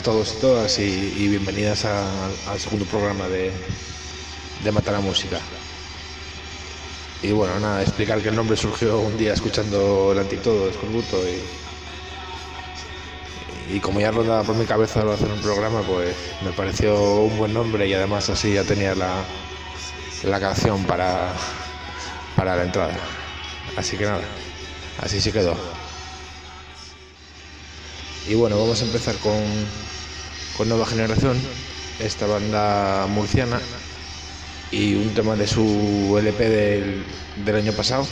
a todos y todas y, bienvenidas a- al segundo programa de, de Mata la Música. Y bueno, nada, explicar que el nombre surgió un día escuchando el Antictodo de Escorbuto y, y como ya rodaba por mi cabeza lo hacer un programa, pues me pareció un buen nombre y además así ya tenía la, la canción para, para la entrada. Así que nada, así se quedó. Y bueno, vamos a empezar con, con Nueva Generación, esta banda murciana, y un tema de su LP del, del año pasado,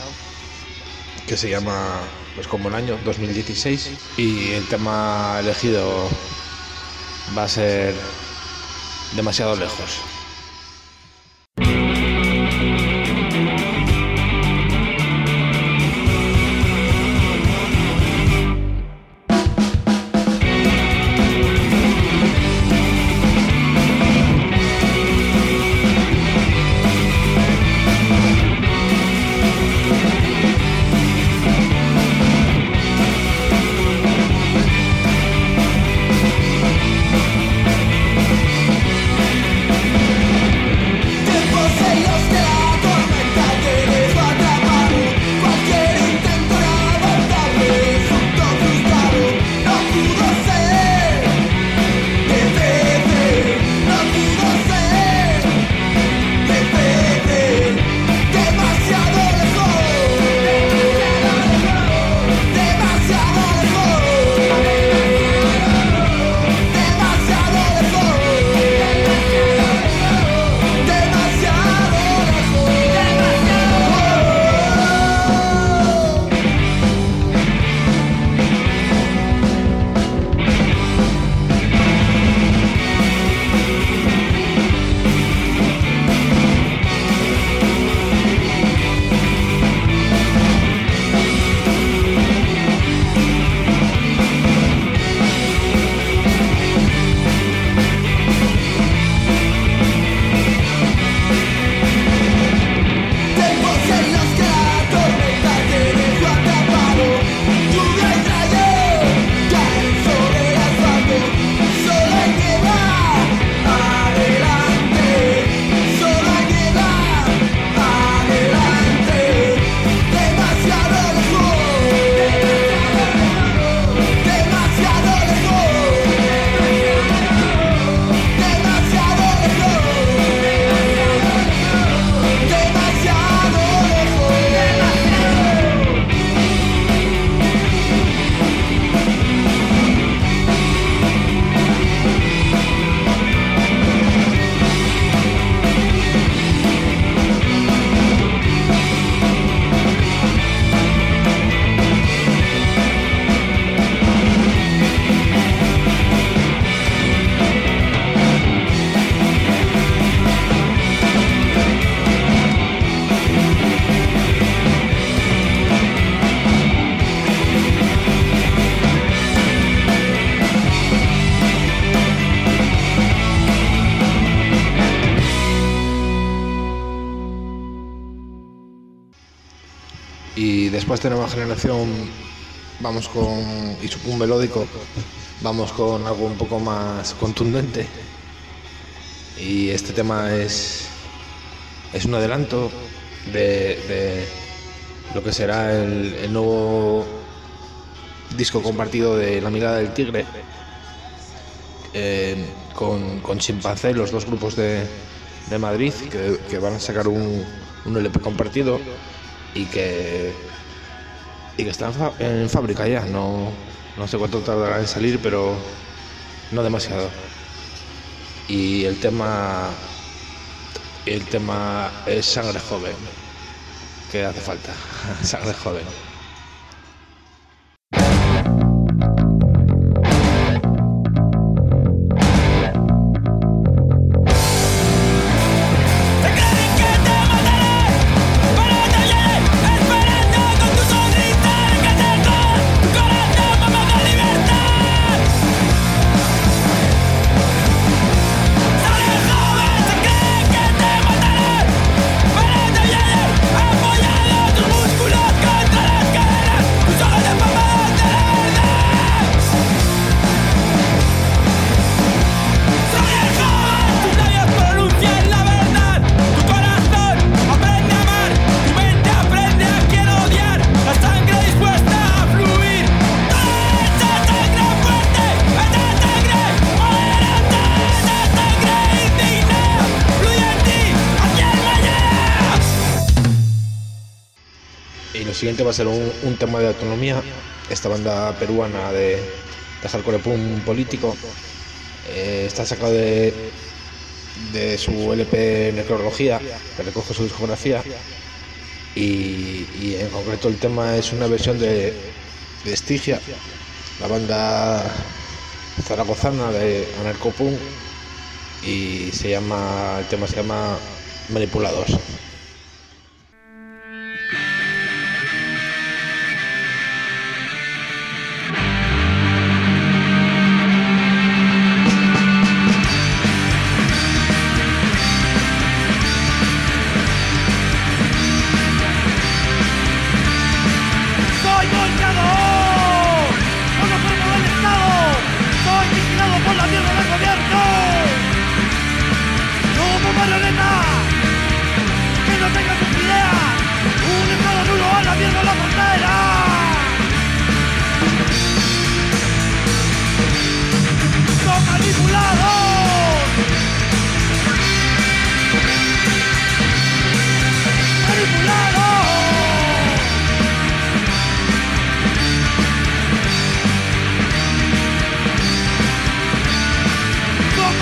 que se llama, pues como el año 2016, y el tema elegido va a ser demasiado lejos. Vamos con, y pum melódico, vamos con algo un poco más contundente. Y este tema es, es un adelanto de, lo que será el, el nuevo disco compartido de La Mirada del Tigre eh, con, con Chimpancé, los dos grupos de, de Madrid que, que van a sacar un, un LP compartido y que, y que está en, fábrica ya. No, no sé cuánto tardará en salir, pero no demasiado. Y el tema, el tema es Sangre Joven, que hace falta, Sangre Joven. Siguiente va a ser un, tema de autonomía. Esta banda peruana de, de hardcore punk político eh, está sacado de, de su LP Necrología, que recoge su discografía. Y, en concreto el tema es una versión de, de Estigia, la banda zaragozana de anarcopunk. Y se llama, el tema se llama Manipulados.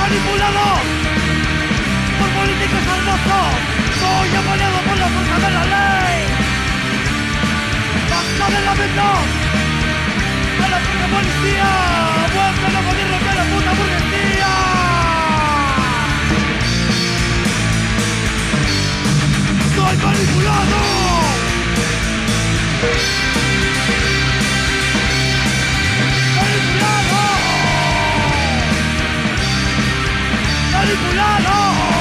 Son manipulados por políticos hermosos. Soy apoyado por la fuerza de la ley. Basta de lamentos de la puta policía. Vuelven los gobiernos de la puta burguesía. Soy manipulado. Manipulado.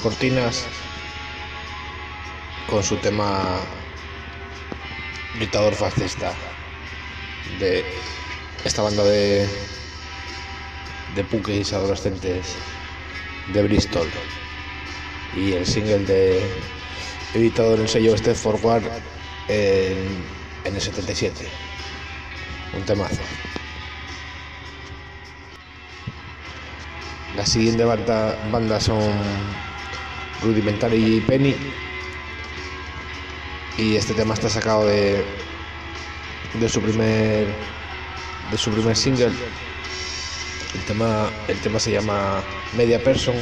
Cortinas con su tema dictador fascista de esta banda de de punkis adolescentes de Bristol. Y el single de editado en el sello Step Forward en, en el 77 un temazo. La siguiente banda, banda son Rudimentary y Penny. Y este tema está sacado de de su primer de su primer single. El tema el tema se llama Media Person.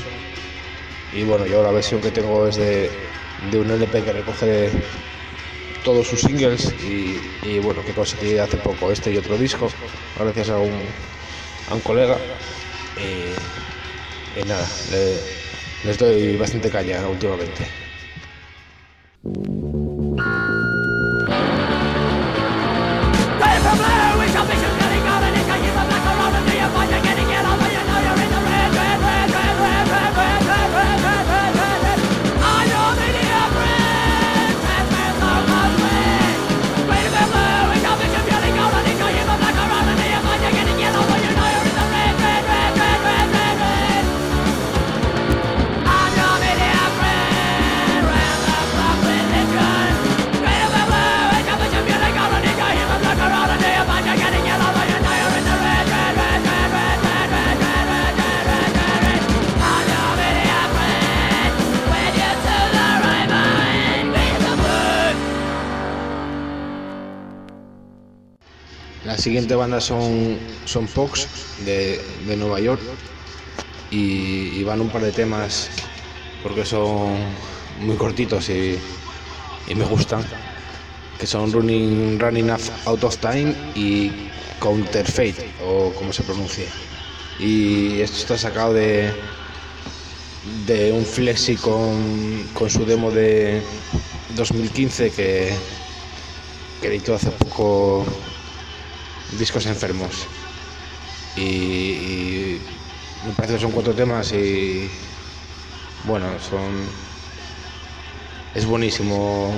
Y bueno yo la versión que tengo es de, de un LP que recoge todos sus singles y, y, bueno que conseguí hace poco este y otro disco gracias a un, a un colega. Y, nada les doy bastante caña últimamente La siguiente banda son, son Pox de, de Nueva York y, van un par de temas porque son muy cortitos y, y me gustan, que son Running, running Out of Time y Counterfeit, o como se pronuncia. Y esto está sacado de, de un flexi con, con su demo de 2015 que, que editó hace poco discos enfermos. Y, me parece que son cuatro temas y bueno, son es buenísimo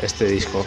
este disco.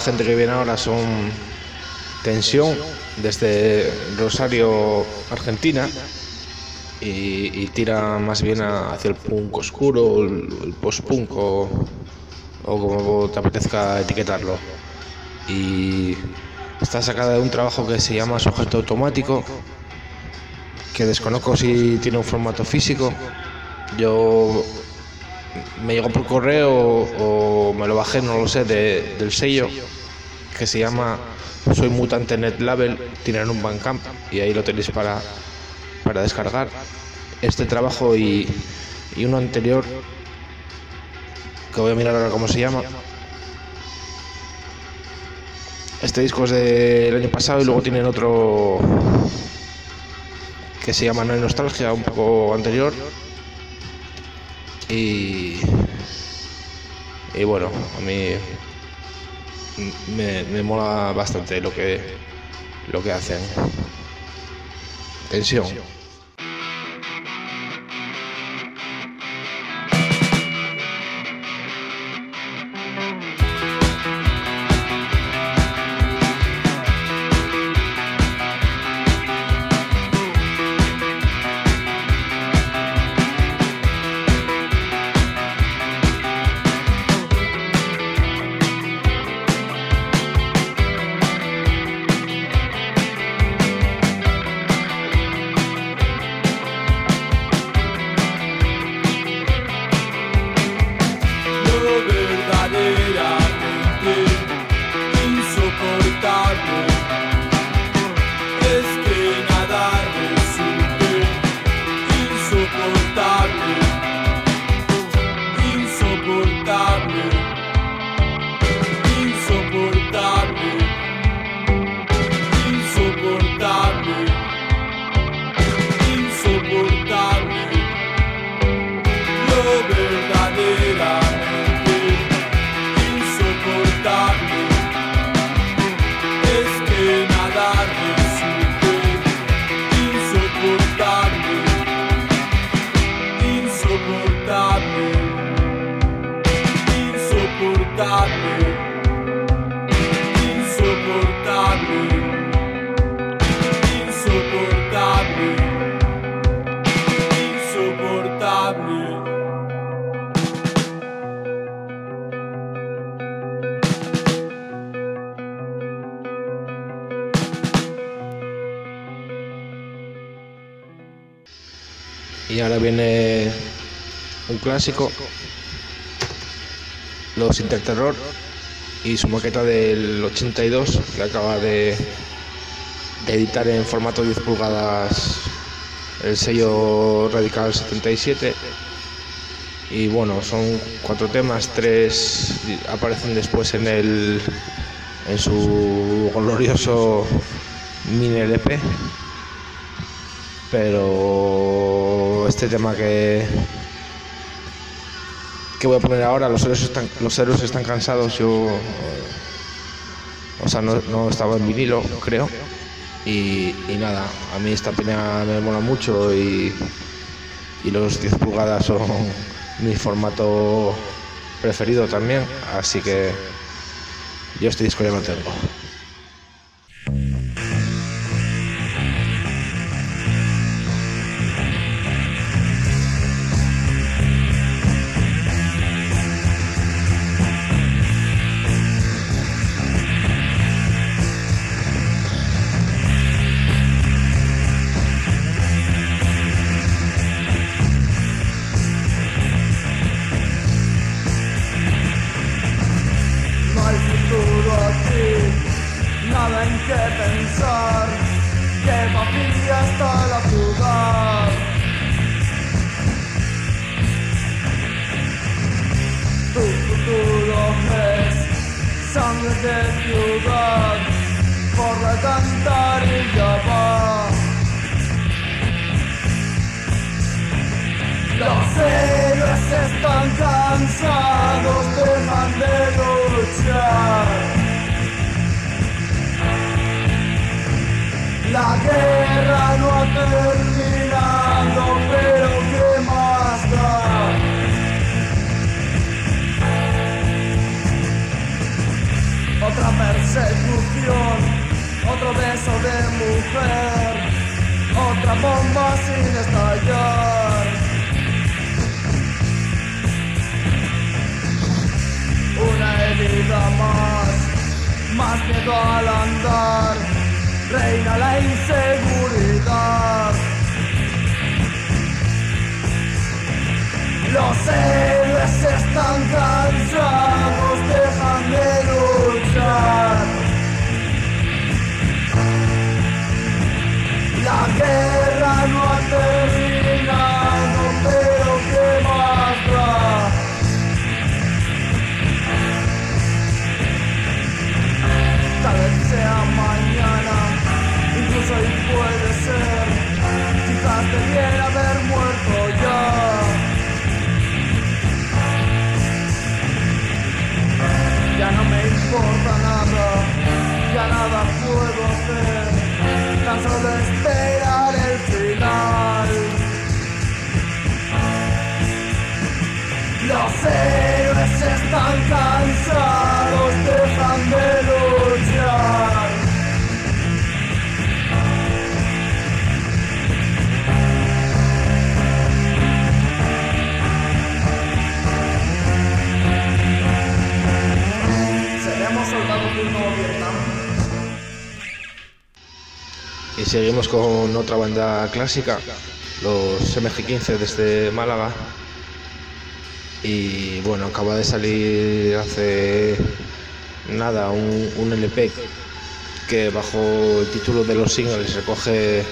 Gente que viene ahora son Tensión desde Rosario, Argentina y, tira más bien hacia el punk oscuro, el, post-punk o, o como te apetezca etiquetarlo. Y está sacada de un trabajo que se llama Sujeto Automático, que desconozco si tiene un formato físico. Yo me llegó por correo o me lo bajé, no lo sé, de- del sello que se llama Soy Mutante Net Label, tienen un Bandcamp y ahí lo tenéis para, para descargar. Este trabajo y, y uno anterior, que voy a mirar ahora cómo se llama. Este disco es del año pasado y luego tienen otro que se llama No hay nostalgia, un poco anterior. Y, y bueno, a mí me, me mola bastante lo que, lo que hacen. Tensión. Los Interterror y su maqueta del 82 que acaba de, de editar en formato 10 pulgadas el sello Radical 77. Y bueno, son cuatro temas, tres aparecen después en el en su glorioso mini LP pero este tema que que voy a poner ahora los héroes están los héroes están cansados yo o sea no, no estaba en vinilo creo. Y, y nada a mí esta pena me mola mucho y, y los 10 pulgadas son mi formato preferido también así que yo este disco ya lo tengo de ciudad, corre a cantar y va. Los héroes están cansados, dejan de luchar. La guerra no ha persecución, otro beso de mujer, otra bomba sin estallar. Una herida más, más miedo al andar, reina la inseguridad. Los héroes están cansados, dejan La guerra no ha seguimos con otra banda clásica, los MG15 desde Málaga. Y bueno, acaba de salir hace nada un, un LP que bajo el título de los singles recoge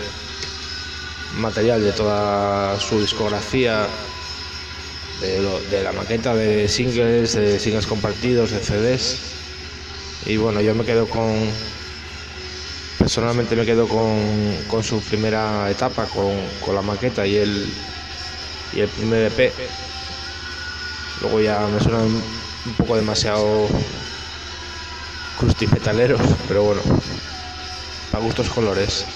material de toda su discografía, de, de la maqueta de singles, de singles compartidos, de CDs. Y bueno, yo me quedo con, Personalmente me quedo con, con su primera etapa, con, con la maqueta y el, y el primer EP. Luego ya me suenan un poco demasiado crustifetaleros, pero bueno, para gustos colores.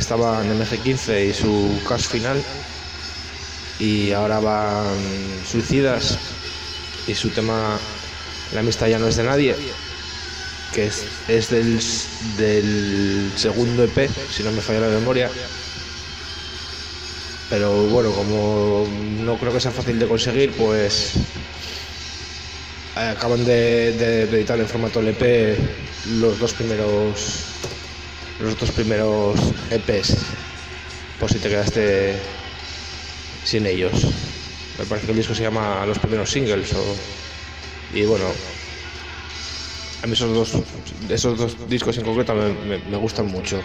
Estaban MG15 y su cast final. Y ahora van Suicidas y su tema La amistad ya no es de nadie, que es, es del, del segundo EP, si no me falla la memoria. Pero bueno, como no creo que sea fácil de conseguir, pues eh, acaban de, de editar en formato LP los dos primeros los dos primeros EPs por si te quedaste sin ellos. Me parece que el disco se llama los primeros singles o- y bueno a mí esos dos esos dos discos en concreto me, gustan mucho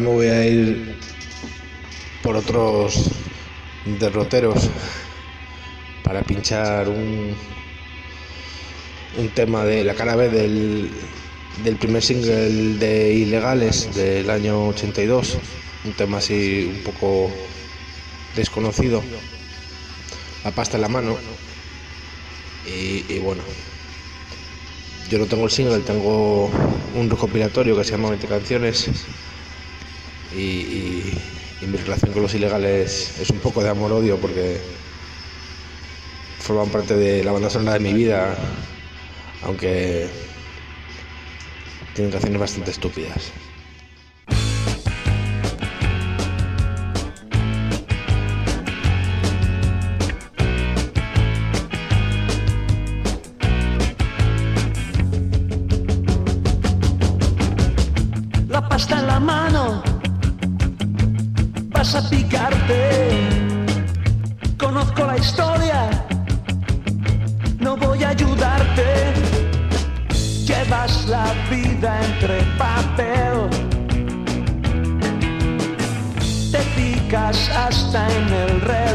me voy a ir por otros derroteros para pinchar un, un tema de la cara B del, del primer single de Ilegales del año 82, un tema así un poco desconocido, la pasta en la mano. Y bueno, yo no tengo el single, tengo un recopilatorio que se llama 20 canciones y, mi relación con los ilegales es un poco de amor-odio porque forman parte de la banda sonora de mi vida, aunque tienen canciones bastante estúpidas. Historia, no voy a ayudarte. Llevas la vida entre papel, te picas hasta en el reloj.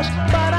Bye.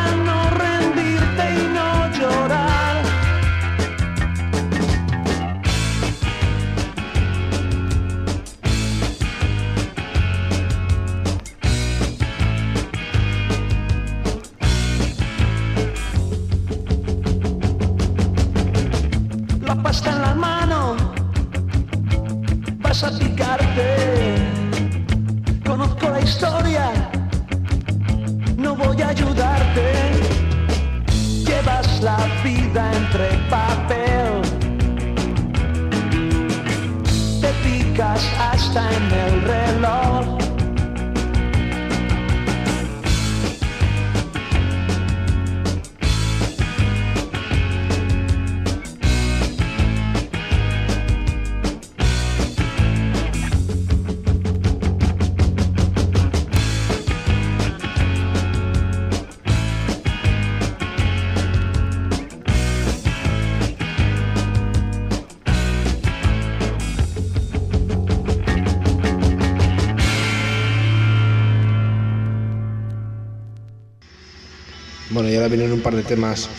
Vienen un par de temas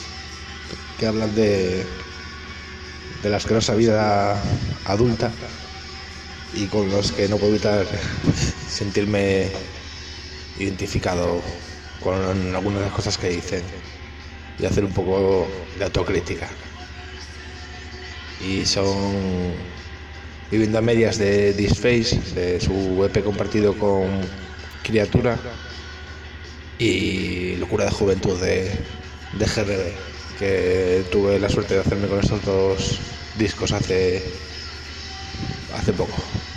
que hablan de, de la asquerosa vida adulta y con los que no puedo evitar sentirme identificado con algunas de las cosas que dicen y hacer un poco de autocrítica. Y son Viviendo a medias de Disface, de su EP compartido con Criatura y Locura de Juventud de, de que tuve la suerte de hacerme con estos dos discos hace, hace poco.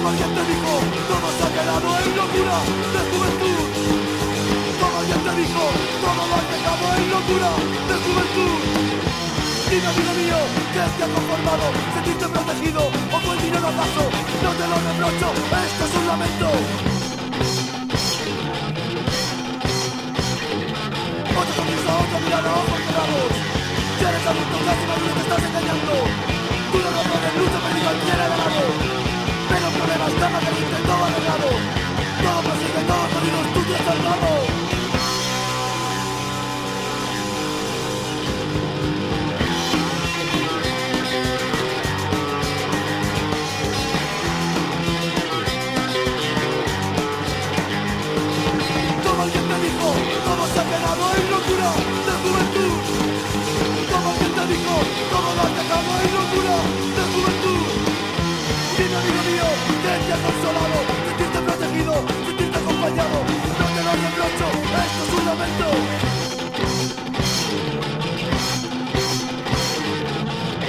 Como alguien te dijo, todo se ha quedado en locura de juventud. Como alguien te dijo, todo lo has dejado en locura de juventud. Dime, amigo mío, ¿qué te ha conformado? ¿Sentirte protegido o fue el dinero acaso? No te lo reprocho, esto es un lamento. Otra sonrisa, otra mirada, ojos cerrados. Ya eres adulto, casi nadie te estás engañando. Tú no lo pones, lucha perdido al pie de lado. Pero problemas, cama caliente, todo arreglado. Todo tú te has salvado. Como alguien te dijo, todo se ha quedado en locura de juventud. Como alguien te dijo, todo lo has dejado en locura de amigo mío, que te ha consolado, sentirte protegido, sentirte acompañado. No te lo reprocho, esto es un lamento.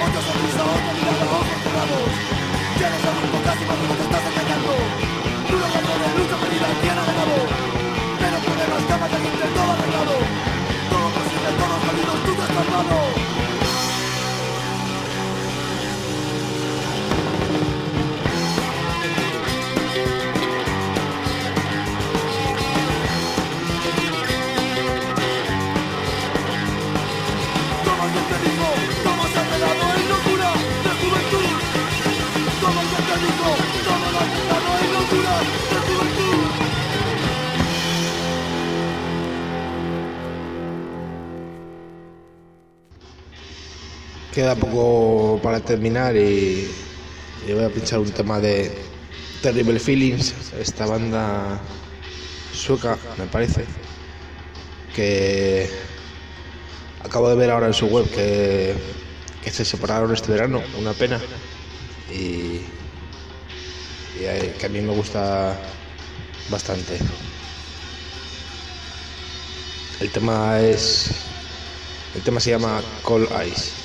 Otra sonrisa, otra mirada, ojos cerrados. Ya eres adulto, casi maduro, te estás engañando. Tú no vas lucha perdida, ¿quién ha ganado? Pero problemas, cama caliente, todo arreglado. Queda poco para terminar y, y voy a pinchar un tema de Terrible Feelings, esta banda sueca, me parece, que acabo de ver ahora en su web que, se separaron este verano, una pena, y, y que a mí me gusta bastante. El tema es. El tema se llama Cold Eyes.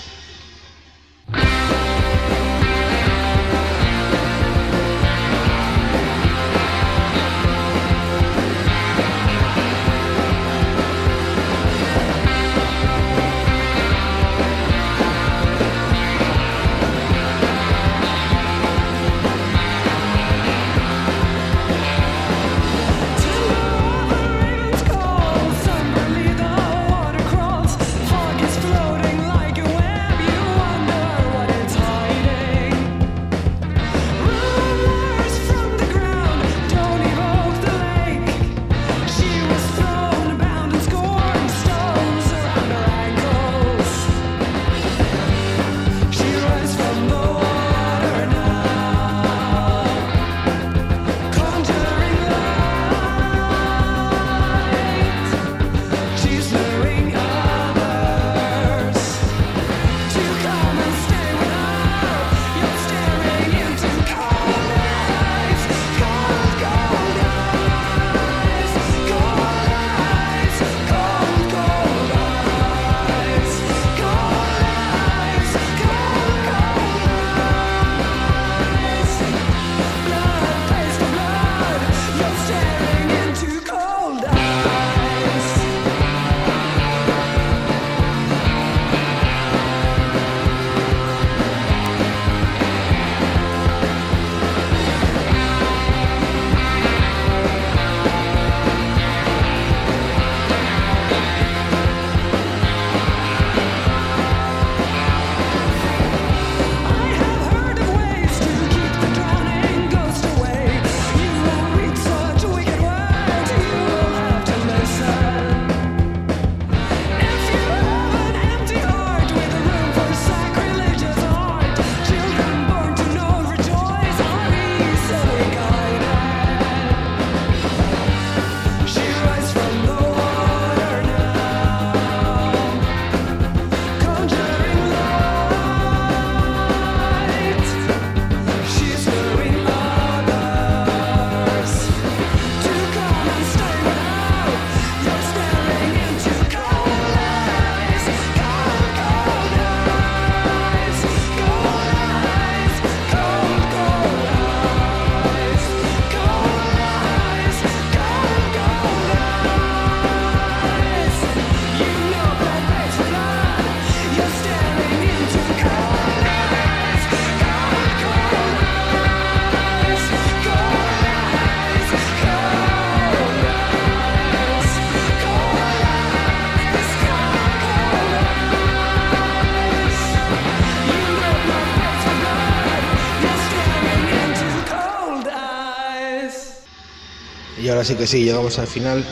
Ahora sí que sí, llegamos al final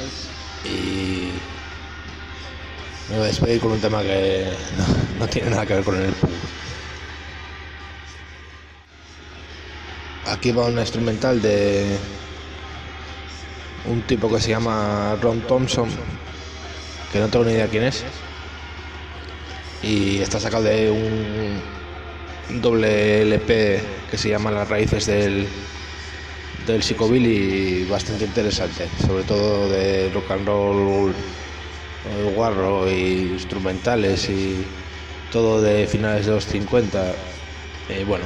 y me voy a despedir con un tema que no, tiene nada que ver con el punk. Aquí va una instrumental de un tipo que se llama Ron Thompson, que no tengo ni idea quién es. Y está sacado de un doble LP que se llama Las raíces del, del psicobilly bastante interesante, sobre todo de rock and roll eh, guarro y instrumentales y todo de finales de los 50. Eh, bueno,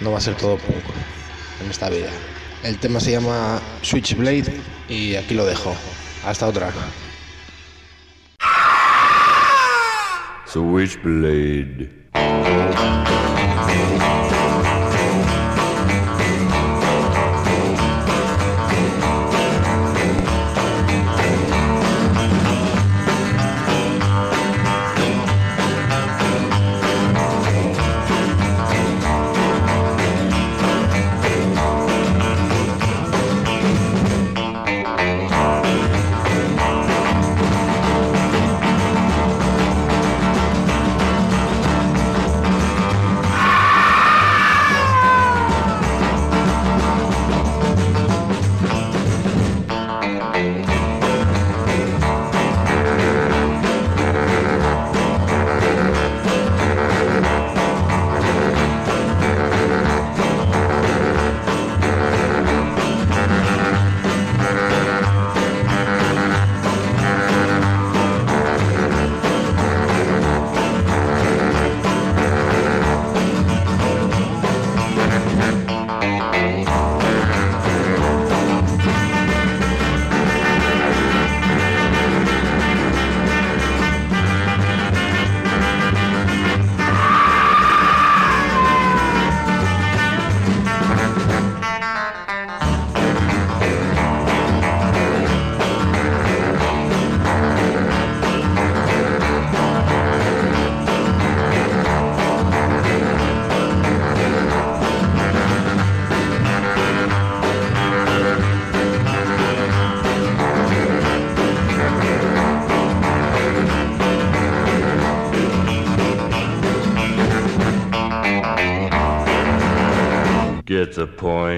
no va a ser todo punk en esta vida. El tema se llama Switchblade y aquí lo dejo. Hasta otra. Switchblade. disappoint.